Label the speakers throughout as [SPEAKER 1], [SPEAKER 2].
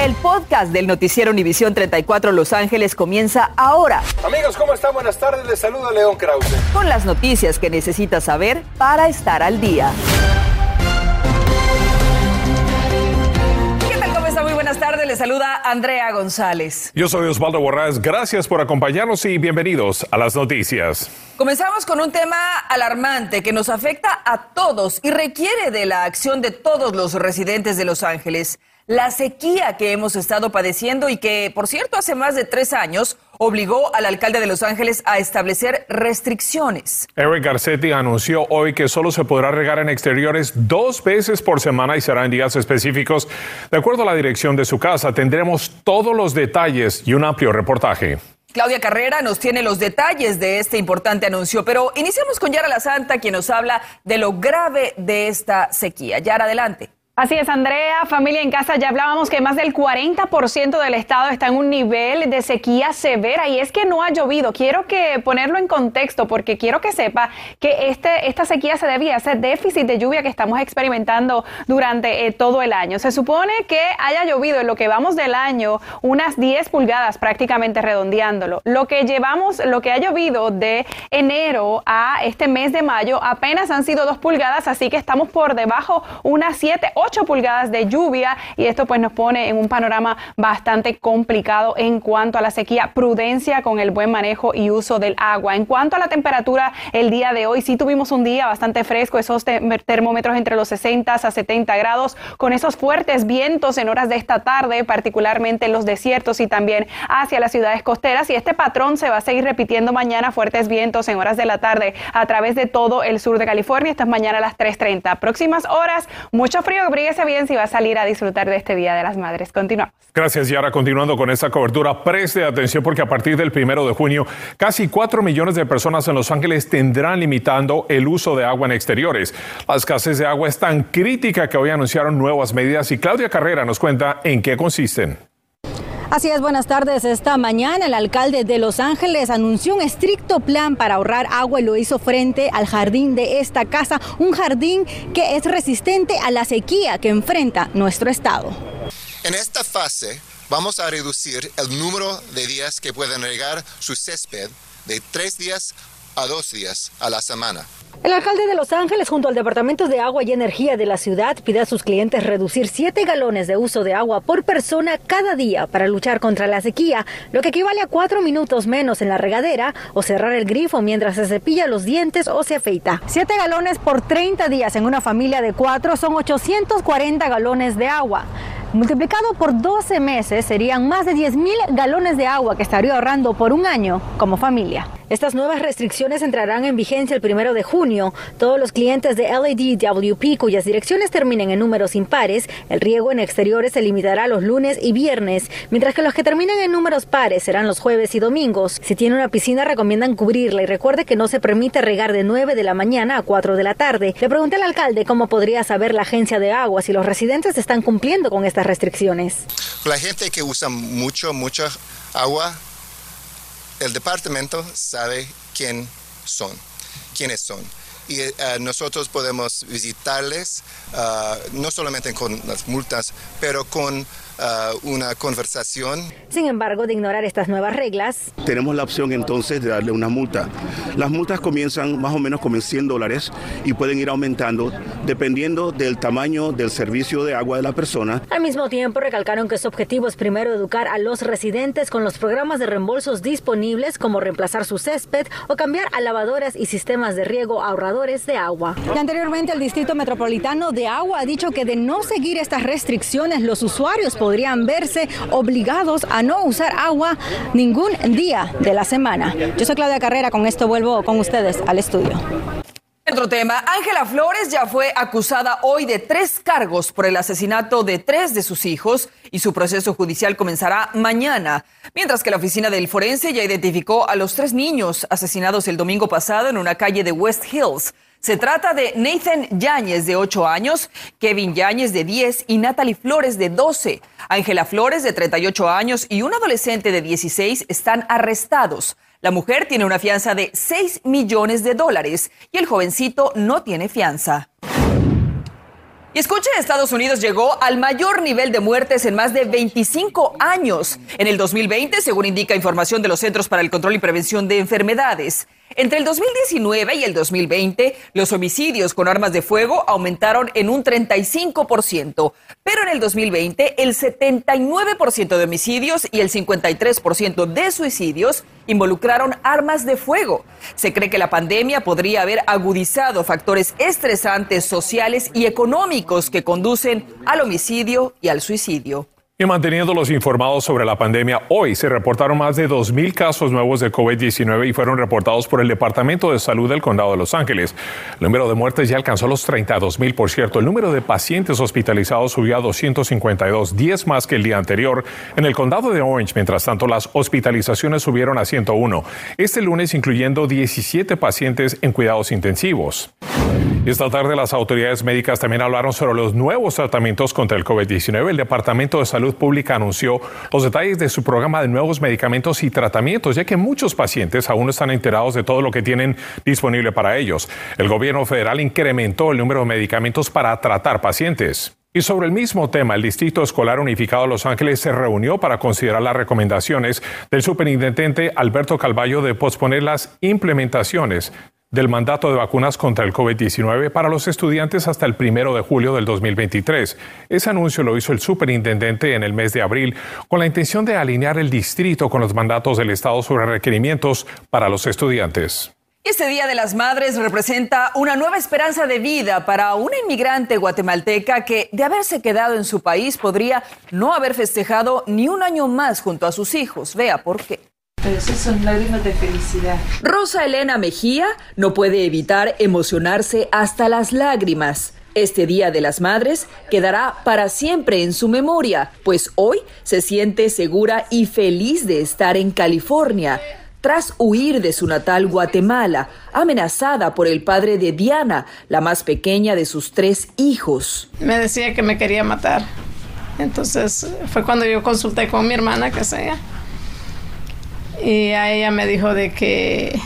[SPEAKER 1] El podcast del noticiero Univisión 34 Los Ángeles comienza ahora.
[SPEAKER 2] Amigos, ¿cómo están? Buenas tardes. Les saluda León Krause.
[SPEAKER 1] Con las noticias que necesitas saber para estar al día. ¿Qué tal? ¿Cómo está? Muy buenas tardes. Les saluda Andrea González.
[SPEAKER 3] Yo soy Osvaldo Borrás. Gracias por acompañarnos y bienvenidos a las noticias.
[SPEAKER 1] Comenzamos con un tema alarmante que nos afecta a todos y requiere de la acción de todos los residentes de Los Ángeles la sequía que hemos estado padeciendo y que, por cierto, hace más de tres años obligó al alcalde de Los Ángeles a establecer restricciones.
[SPEAKER 3] Eric Garcetti anunció hoy que solo se podrá regar en exteriores dos veces por semana y será en días específicos. De acuerdo a la dirección de su casa, tendremos todos los detalles y un amplio reportaje.
[SPEAKER 1] Claudia Carrera nos tiene los detalles de este importante anuncio, pero iniciamos con Yara La Santa, quien nos habla de lo grave de esta sequía. Yara, adelante.
[SPEAKER 4] Así es, Andrea, familia en casa, ya hablábamos que más del 40% del estado está en un nivel de sequía severa y es que no ha llovido. Quiero que ponerlo en contexto porque quiero que sepa que este, esta sequía se debía a ese déficit de lluvia que estamos experimentando durante eh, todo el año. Se supone que haya llovido en lo que vamos del año unas 10 pulgadas prácticamente redondeándolo. Lo que llevamos, lo que ha llovido de enero a este mes de mayo apenas han sido 2 pulgadas, así que estamos por debajo unas 7, 8 8 pulgadas de lluvia y esto pues nos pone en un panorama bastante complicado en cuanto a la sequía. Prudencia con el buen manejo y uso del agua. En cuanto a la temperatura, el día de hoy sí tuvimos un día bastante fresco, esos termómetros entre los 60 a 70 grados, con esos fuertes vientos en horas de esta tarde, particularmente en los desiertos y también hacia las ciudades costeras. Y este patrón se va a seguir repitiendo mañana, fuertes vientos en horas de la tarde a través de todo el sur de California. Esto es mañana a las 3.30. Próximas horas, mucho frío abríguese bien si va a salir a disfrutar de este Día de las Madres. Continuamos.
[SPEAKER 3] Gracias, Yara. Continuando con esta cobertura, preste atención porque a partir del primero de junio, casi 4 millones de personas en Los Ángeles tendrán limitando el uso de agua en exteriores. La escasez de agua es tan crítica que hoy anunciaron nuevas medidas y Claudia Carrera nos cuenta en qué consisten.
[SPEAKER 5] Así es, buenas tardes. Esta mañana el alcalde de Los Ángeles anunció un estricto plan para ahorrar agua y lo hizo frente al jardín de esta casa, un jardín que es resistente a la sequía que enfrenta nuestro estado.
[SPEAKER 6] En esta fase vamos a reducir el número de días que pueden regar su césped de tres días a dos días a la semana.
[SPEAKER 5] El alcalde de Los Ángeles, junto al Departamento de Agua y Energía de la ciudad, pide a sus clientes reducir 7 galones de uso de agua por persona cada día para luchar contra la sequía, lo que equivale a 4 minutos menos en la regadera o cerrar el grifo mientras se cepilla los dientes o se afeita. 7 galones por 30 días en una familia de 4 son 840 galones de agua. Multiplicado por 12 meses serían más de 10 mil galones de agua que estaría ahorrando por un año como familia. Estas nuevas restricciones entrarán en vigencia el primero de junio. Todos los clientes de LADWP cuyas direcciones terminen en números impares, el riego en exteriores se limitará los lunes y viernes, mientras que los que terminen en números pares serán los jueves y domingos. Si tiene una piscina recomiendan cubrirla y recuerde que no se permite regar de 9 de la mañana a 4 de la tarde. Le pregunté al alcalde cómo podría saber la agencia de agua si los residentes están cumpliendo con restricciones.
[SPEAKER 6] La gente que usa mucho, mucha agua el departamento sabe quién son, quiénes son. Y eh, nosotros podemos visitarles, ah, no solamente con las multas, pero con una conversación.
[SPEAKER 5] Sin embargo, de ignorar estas nuevas reglas,
[SPEAKER 7] tenemos la opción entonces de darle una multa. Las multas comienzan más o menos como en 100 dólares y pueden ir aumentando dependiendo del tamaño del servicio de agua de la persona.
[SPEAKER 5] Al mismo tiempo, recalcaron que su objetivo es primero educar a los residentes con los programas de reembolsos disponibles como reemplazar su césped o cambiar a lavadoras y sistemas de riego ahorradores de agua. Y anteriormente, el Distrito Metropolitano de Agua ha dicho que de no seguir estas restricciones, los usuarios podrían podrían verse obligados a no usar agua ningún día de la semana. Yo soy Claudia Carrera, con esto vuelvo con ustedes al estudio.
[SPEAKER 1] Otro tema, Ángela Flores ya fue acusada hoy de tres cargos por el asesinato de tres de sus hijos y su proceso judicial comenzará mañana, mientras que la oficina del forense ya identificó a los tres niños asesinados el domingo pasado en una calle de West Hills. Se trata de Nathan Yáñez, de 8 años, Kevin Yáñez, de 10, y Natalie Flores, de 12. Ángela Flores, de 38 años, y un adolescente de 16 están arrestados. La mujer tiene una fianza de 6 millones de dólares y el jovencito no tiene fianza. Y escuche, Estados Unidos llegó al mayor nivel de muertes en más de 25 años. En el 2020, según indica información de los Centros para el Control y Prevención de Enfermedades. Entre el 2019 y el 2020, los homicidios con armas de fuego aumentaron en un 35%, pero en el 2020 el 79% de homicidios y el 53% de suicidios involucraron armas de fuego. Se cree que la pandemia podría haber agudizado factores estresantes sociales y económicos que conducen al homicidio y al suicidio.
[SPEAKER 3] Y manteniéndolos informados sobre la pandemia, hoy se reportaron más de 2.000 casos nuevos de COVID-19 y fueron reportados por el Departamento de Salud del Condado de Los Ángeles. El número de muertes ya alcanzó los 32.000, por cierto. El número de pacientes hospitalizados subió a 252, 10 más que el día anterior. En el condado de Orange, mientras tanto, las hospitalizaciones subieron a 101. Este lunes, incluyendo 17 pacientes en cuidados intensivos. Esta tarde las autoridades médicas también hablaron sobre los nuevos tratamientos contra el COVID-19. El Departamento de Salud Pública anunció los detalles de su programa de nuevos medicamentos y tratamientos, ya que muchos pacientes aún no están enterados de todo lo que tienen disponible para ellos. El gobierno federal incrementó el número de medicamentos para tratar pacientes. Y sobre el mismo tema, el Distrito Escolar Unificado de Los Ángeles se reunió para considerar las recomendaciones del superintendente Alberto Calvallo de posponer las implementaciones del mandato de vacunas contra el COVID-19 para los estudiantes hasta el primero de julio del 2023. Ese anuncio lo hizo el superintendente en el mes de abril con la intención de alinear el distrito con los mandatos del Estado sobre requerimientos para los estudiantes.
[SPEAKER 1] Este Día de las Madres representa una nueva esperanza de vida para una inmigrante guatemalteca que, de haberse quedado en su país, podría no haber festejado ni un año más junto a sus hijos. Vea por qué.
[SPEAKER 8] Pero esas son lágrimas de felicidad.
[SPEAKER 1] Rosa Elena Mejía no puede evitar emocionarse hasta las lágrimas. Este Día de las Madres quedará para siempre en su memoria, pues hoy se siente segura y feliz de estar en California, tras huir de su natal Guatemala, amenazada por el padre de Diana, la más pequeña de sus tres hijos.
[SPEAKER 8] Me decía que me quería matar. Entonces fue cuando yo consulté con mi hermana, que sea y a ella me dijo de que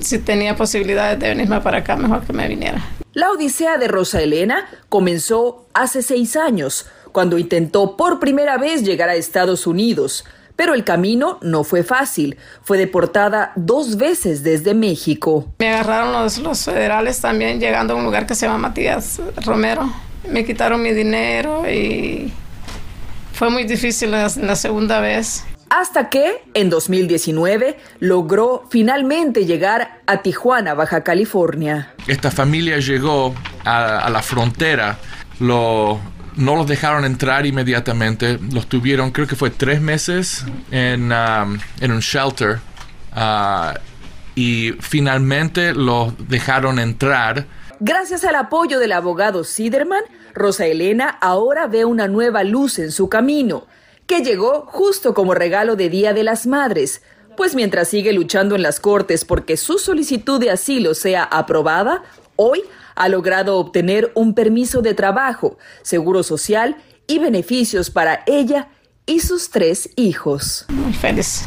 [SPEAKER 8] si tenía posibilidades de venirme para acá, mejor que me viniera.
[SPEAKER 1] La odisea de Rosa Elena comenzó hace seis años, cuando intentó por primera vez llegar a Estados Unidos. Pero el camino no fue fácil. Fue deportada dos veces desde México.
[SPEAKER 8] Me agarraron los, los federales también llegando a un lugar que se llama Matías Romero. Me quitaron mi dinero y fue muy difícil la, la segunda vez
[SPEAKER 1] hasta que en 2019 logró finalmente llegar a Tijuana, Baja California.
[SPEAKER 9] Esta familia llegó a, la frontera, lo, no los dejaron entrar inmediatamente, los tuvieron creo que fue tres meses en, um, en un shelter uh, y finalmente los dejaron entrar.
[SPEAKER 1] Gracias al apoyo del abogado Siderman, Rosa Elena ahora ve una nueva luz en su camino que llegó justo como regalo de Día de las Madres, pues mientras sigue luchando en las Cortes porque su solicitud de asilo sea aprobada, hoy ha logrado obtener un permiso de trabajo, seguro social y beneficios para ella y sus tres hijos.
[SPEAKER 8] Muy feliz.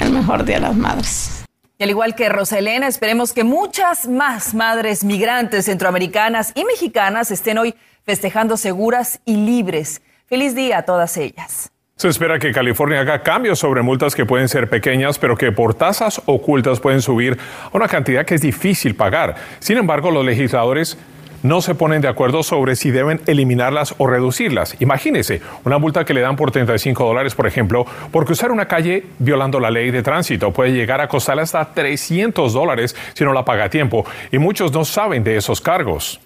[SPEAKER 8] El mejor Día de las Madres.
[SPEAKER 1] Y al igual que Rosalena, esperemos que muchas más madres migrantes centroamericanas y mexicanas estén hoy festejando seguras y libres Feliz día a todas ellas.
[SPEAKER 3] Se espera que California haga cambios sobre multas que pueden ser pequeñas, pero que por tasas ocultas pueden subir a una cantidad que es difícil pagar. Sin embargo, los legisladores no se ponen de acuerdo sobre si deben eliminarlas o reducirlas. Imagínese, una multa que le dan por 35 dólares, por ejemplo, por cruzar una calle violando la ley de tránsito puede llegar a costarle hasta 300 dólares si no la paga a tiempo. Y muchos no saben de esos cargos.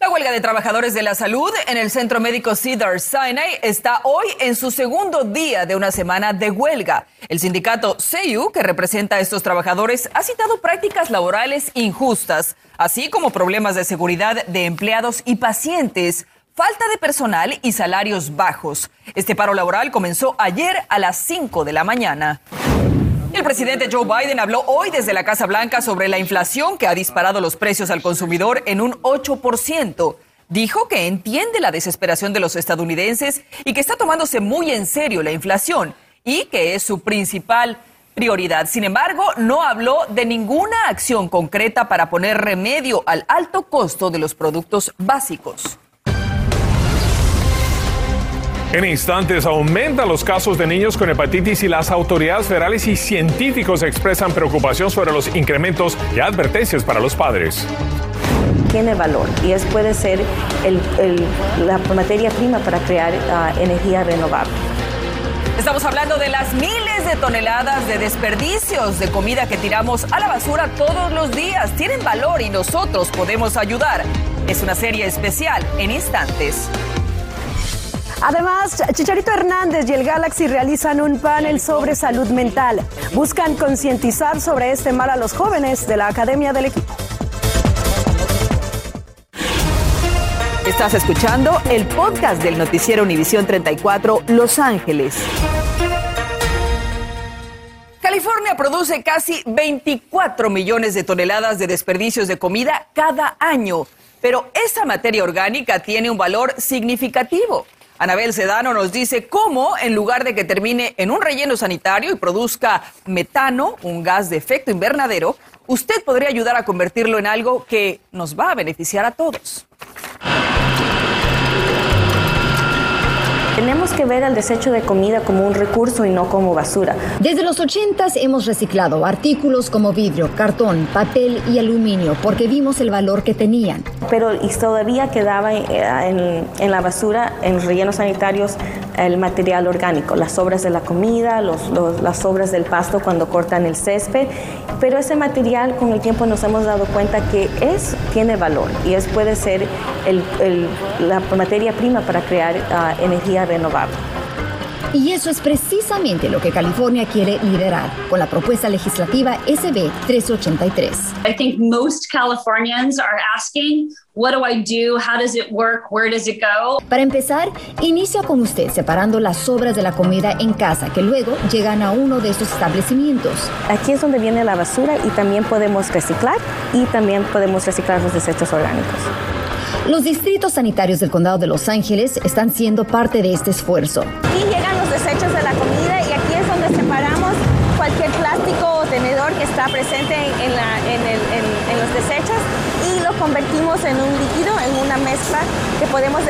[SPEAKER 1] La huelga de trabajadores de la salud en el Centro Médico Cedar Sinai está hoy en su segundo día de una semana de huelga. El sindicato CEU, que representa a estos trabajadores, ha citado prácticas laborales injustas, así como problemas de seguridad de empleados y pacientes, falta de personal y salarios bajos. Este paro laboral comenzó ayer a las 5 de la mañana. El presidente Joe Biden habló hoy desde la Casa Blanca sobre la inflación que ha disparado los precios al consumidor en un 8%. Dijo que entiende la desesperación de los estadounidenses y que está tomándose muy en serio la inflación y que es su principal prioridad. Sin embargo, no habló de ninguna acción concreta para poner remedio al alto costo de los productos básicos.
[SPEAKER 3] En instantes aumentan los casos de niños con hepatitis y las autoridades federales y científicos expresan preocupación sobre los incrementos y advertencias para los padres.
[SPEAKER 10] Tiene valor y es, puede ser la materia prima para crear ah, energía renovable.
[SPEAKER 1] Estamos hablando de las miles de toneladas de desperdicios de comida que tiramos a la basura todos los días. Tienen valor y nosotros podemos ayudar. Es una serie especial en instantes.
[SPEAKER 11] Además, Chicharito Hernández y el Galaxy realizan un panel sobre salud mental. Buscan concientizar sobre este mal a los jóvenes de la Academia del Equipo.
[SPEAKER 1] Estás escuchando el podcast del noticiero Univisión 34 Los Ángeles. California produce casi 24 millones de toneladas de desperdicios de comida cada año, pero esa materia orgánica tiene un valor significativo. Anabel Sedano nos dice cómo, en lugar de que termine en un relleno sanitario y produzca metano, un gas de efecto invernadero, usted podría ayudar a convertirlo en algo que nos va a beneficiar a todos.
[SPEAKER 10] Tenemos que ver el desecho de comida como un recurso y no como basura.
[SPEAKER 12] Desde los 80 hemos reciclado artículos como vidrio, cartón, papel y aluminio porque vimos el valor que tenían.
[SPEAKER 10] Pero y todavía quedaba en, en la basura, en rellenos sanitarios, el material orgánico, las sobras de la comida, los, las sobras del pasto cuando cortan el césped. Pero ese material con el tiempo nos hemos dado cuenta que es, tiene valor y es, puede ser el, el, la materia prima para crear uh, energía renovable.
[SPEAKER 12] Y eso es precisamente lo que California quiere liderar con la propuesta legislativa SB 383.
[SPEAKER 13] I think most Californians are asking, what do I do? How does it work? Where does it go?
[SPEAKER 12] Para empezar, inicia con usted separando las sobras de la comida en casa que luego llegan a uno de esos establecimientos.
[SPEAKER 10] Aquí es donde viene la basura y también podemos reciclar y también podemos reciclar los desechos orgánicos.
[SPEAKER 12] Los distritos sanitarios del condado de Los Ángeles están siendo parte de este esfuerzo.
[SPEAKER 10] Y está presente en, los desechos y lo convertimos en un líquido, en una mezcla que podemos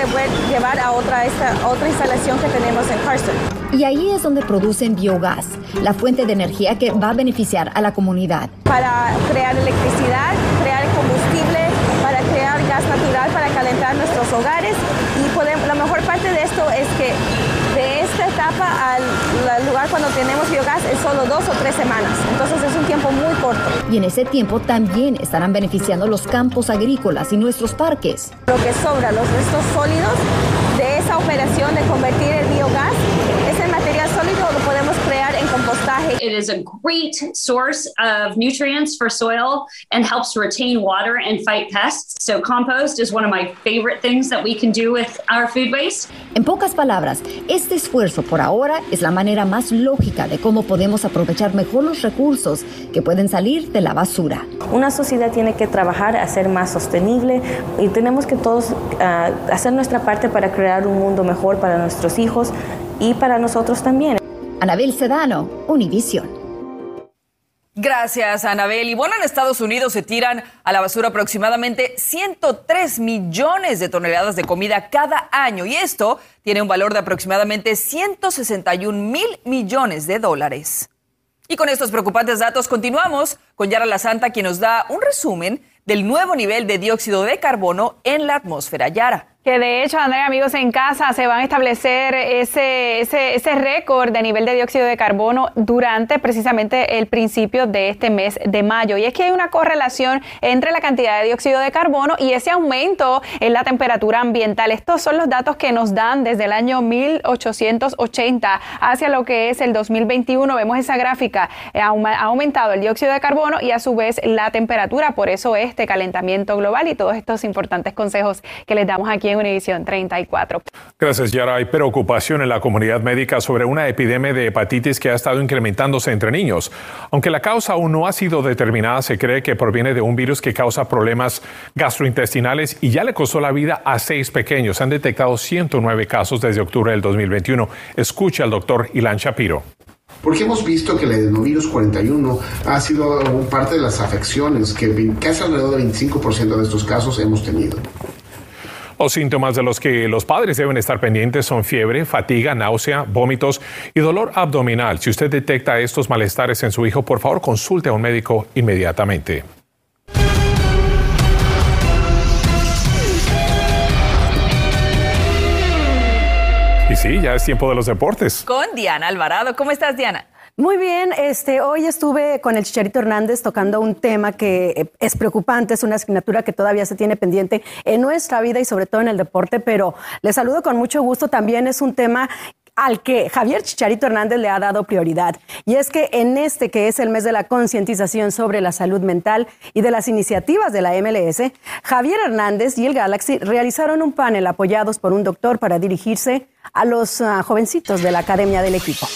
[SPEAKER 10] llevar a otra, esta, otra instalación que tenemos en Carson.
[SPEAKER 12] Y ahí es donde producen biogás, la fuente de energía que va a beneficiar a la comunidad.
[SPEAKER 10] Para crear electricidad, crear combustible, para crear gas natural para calentar nuestros hogares y podemos, la mejor parte de esto es que al, lugar cuando tenemos biogás es solo dos o tres semanas, entonces es un tiempo muy corto.
[SPEAKER 12] Y en ese tiempo también estarán beneficiando los campos agrícolas y nuestros parques.
[SPEAKER 10] Lo que sobra, los restos sólidos de esa operación de convertir el biogás,
[SPEAKER 13] It is a great source of nutrients for soil and helps retain water and fight pests. So compost is one of my favorite things that we can do with our food waste.
[SPEAKER 12] En pocas palabras, este esfuerzo por ahora es la manera más lógica de cómo podemos aprovechar mejor los recursos que pueden salir de la basura.
[SPEAKER 10] Una sociedad tiene que trabajar a ser más sostenible y tenemos que todos uh, hacer nuestra parte para crear un mundo mejor para nuestros hijos y para nosotros también.
[SPEAKER 12] Anabel Sedano, Univision.
[SPEAKER 1] Gracias, Anabel. Y bueno, en Estados Unidos se tiran a la basura aproximadamente 103 millones de toneladas de comida cada año y esto tiene un valor de aproximadamente 161 mil millones de dólares. Y con estos preocupantes datos continuamos con Yara La Santa, quien nos da un resumen del nuevo nivel de dióxido de carbono en la atmósfera. Yara.
[SPEAKER 4] Que de hecho, Andrea, amigos en casa, se van a establecer ese, ese, ese récord de nivel de dióxido de carbono durante precisamente el principio de este mes de mayo. Y es que hay una correlación entre la cantidad de dióxido de carbono y ese aumento en la temperatura ambiental. Estos son los datos que nos dan desde el año 1880 hacia lo que es el 2021. Vemos esa gráfica, eh, ha aumentado el dióxido de carbono y a su vez la temperatura. Por eso este calentamiento global y todos estos importantes consejos que les damos aquí en Univisión 34.
[SPEAKER 3] Gracias, Yara. Hay preocupación en la comunidad médica sobre una epidemia de hepatitis que ha estado incrementándose entre niños. Aunque la causa aún no ha sido determinada, se cree que proviene de un virus que causa problemas gastrointestinales y ya le costó la vida a seis pequeños. Se han detectado 109 casos desde octubre del 2021. Escucha al doctor Ilan Shapiro.
[SPEAKER 14] porque hemos visto que el adenovirus 41 ha sido parte de las afecciones que casi alrededor del 25% de estos casos hemos tenido.
[SPEAKER 3] Los síntomas de los que los padres deben estar pendientes son fiebre, fatiga, náusea, vómitos y dolor abdominal. Si usted detecta estos malestares en su hijo, por favor consulte a un médico inmediatamente. Y sí, ya es tiempo de los deportes.
[SPEAKER 1] Con Diana Alvarado. ¿Cómo estás, Diana?
[SPEAKER 11] Muy bien, este, hoy estuve con el Chicharito Hernández tocando un tema que eh, es preocupante, es una asignatura que todavía se tiene pendiente en nuestra vida y sobre todo en el deporte, pero le saludo con mucho gusto. También es un tema al que Javier Chicharito Hernández le ha dado prioridad. Y es que en este que es el mes de la concientización sobre la salud mental y de las iniciativas de la MLS, Javier Hernández y el Galaxy realizaron un panel apoyados por un doctor para dirigirse a los ah, jovencitos de la academia del equipo.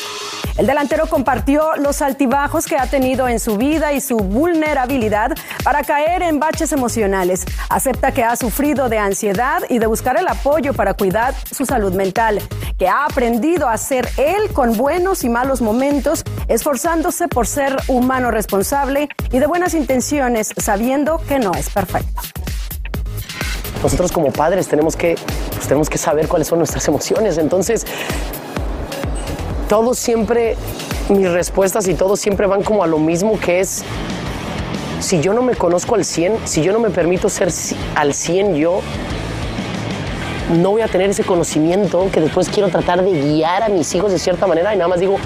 [SPEAKER 11] El delantero compartió los altibajos que ha tenido en su vida y su vulnerabilidad para caer en baches emocionales. Acepta que ha sufrido de ansiedad y de buscar el apoyo para cuidar su salud mental, que ha aprendido a ser él con buenos y malos momentos, esforzándose por ser humano responsable y de buenas intenciones, sabiendo que no es perfecto
[SPEAKER 15] nosotros como padres tenemos que, pues, tenemos que saber cuáles son nuestras emociones. Entonces, todos siempre, mis respuestas y todos siempre van como a lo mismo que es, si yo no me conozco al 100, si yo no me permito ser al 100 yo, no voy a tener ese conocimiento que después quiero tratar de guiar a mis hijos de cierta manera y nada más digo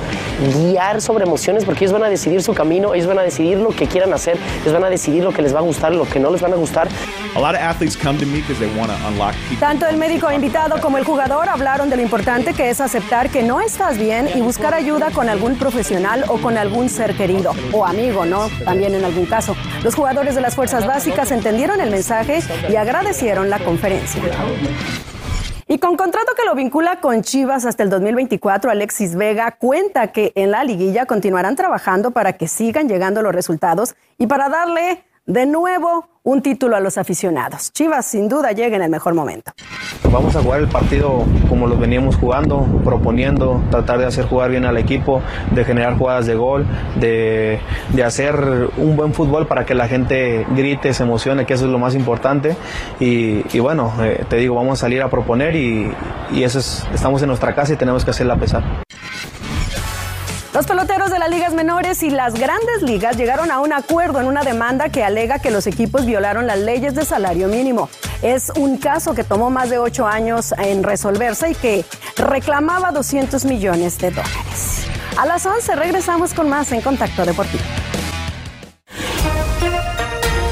[SPEAKER 15] guiar sobre emociones porque ellos van a decidir su camino, ellos van a decidir lo que quieran hacer, ellos van a decidir lo que les va a gustar, lo que no les van a gustar.
[SPEAKER 11] Tanto el médico invitado como el jugador hablaron de lo importante que es aceptar que no estás bien y buscar ayuda con algún profesional o con algún ser querido o amigo, ¿no? También en algún caso. Los jugadores de las fuerzas básicas entendieron el mensaje y agradecieron la conferencia. Y con contrato que lo vincula con Chivas hasta el 2024, Alexis Vega cuenta que en la liguilla continuarán trabajando para que sigan llegando los resultados y para darle de nuevo un título a los aficionados. Chivas sin duda llega en el mejor momento.
[SPEAKER 16] Vamos a jugar el partido como lo veníamos jugando, proponiendo, tratar de hacer jugar bien al equipo, de generar jugadas de gol, de, hacer un buen fútbol para que la gente grite, se emocione, que eso es lo más importante. Y, bueno, eh, te digo, vamos a salir a proponer y, eso es, estamos en nuestra casa y tenemos que hacerla pesar.
[SPEAKER 11] Los peloteros de las ligas menores y las grandes ligas llegaron a un acuerdo en una demanda que alega que los equipos violaron las leyes de salario mínimo. Es un caso que tomó más de ocho años en resolverse y que reclamaba 200 millones de dólares. A las 11 regresamos con más en Contacto Deportivo.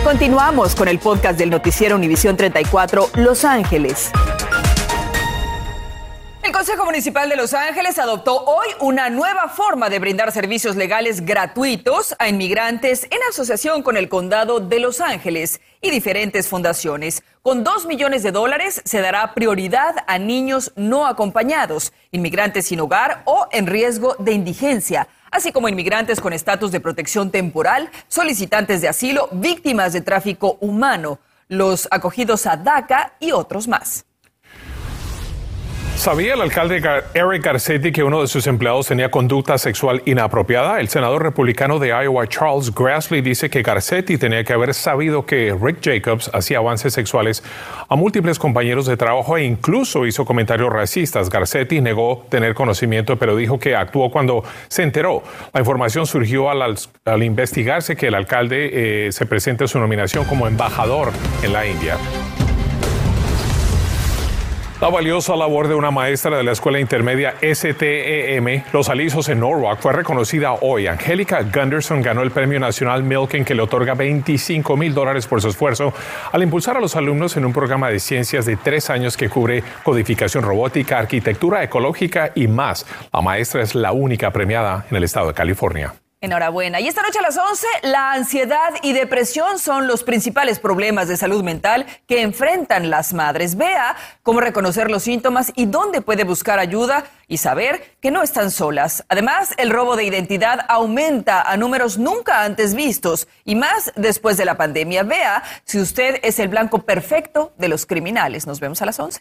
[SPEAKER 1] Continuamos con el podcast del noticiero Univisión 34 Los Ángeles. El Consejo Municipal de Los Ángeles adoptó hoy una nueva forma de brindar servicios legales gratuitos a inmigrantes en asociación con el Condado de Los Ángeles y diferentes fundaciones. Con dos millones de dólares se dará prioridad a niños no acompañados, inmigrantes sin hogar o en riesgo de indigencia, así como inmigrantes con estatus de protección temporal, solicitantes de asilo, víctimas de tráfico humano, los acogidos a DACA y otros más.
[SPEAKER 3] ¿Sabía el alcalde Eric Garcetti que uno de sus empleados tenía conducta sexual inapropiada? El senador republicano de Iowa, Charles Grassley, dice que Garcetti tenía que haber sabido que Rick Jacobs hacía avances sexuales a múltiples compañeros de trabajo e incluso hizo comentarios racistas. Garcetti negó tener conocimiento, pero dijo que actuó cuando se enteró. La información surgió al, investigarse que el alcalde eh, se presente su nominación como embajador en la India. La valiosa labor de una maestra de la escuela intermedia STEM Los Alisos en Norwalk fue reconocida hoy. Angélica Gunderson ganó el Premio Nacional Milken que le otorga 25 mil dólares por su esfuerzo al impulsar a los alumnos en un programa de ciencias de tres años que cubre codificación robótica, arquitectura ecológica y más. La maestra es la única premiada en el estado de California.
[SPEAKER 1] Enhorabuena. Y esta noche a las 11, la ansiedad y depresión son los principales problemas de salud mental que enfrentan las madres. Vea cómo reconocer los síntomas y dónde puede buscar ayuda y saber que no están solas. Además, el robo de identidad aumenta a números nunca antes vistos y más después de la pandemia. Vea si usted es el blanco perfecto de los criminales. Nos vemos a las 11.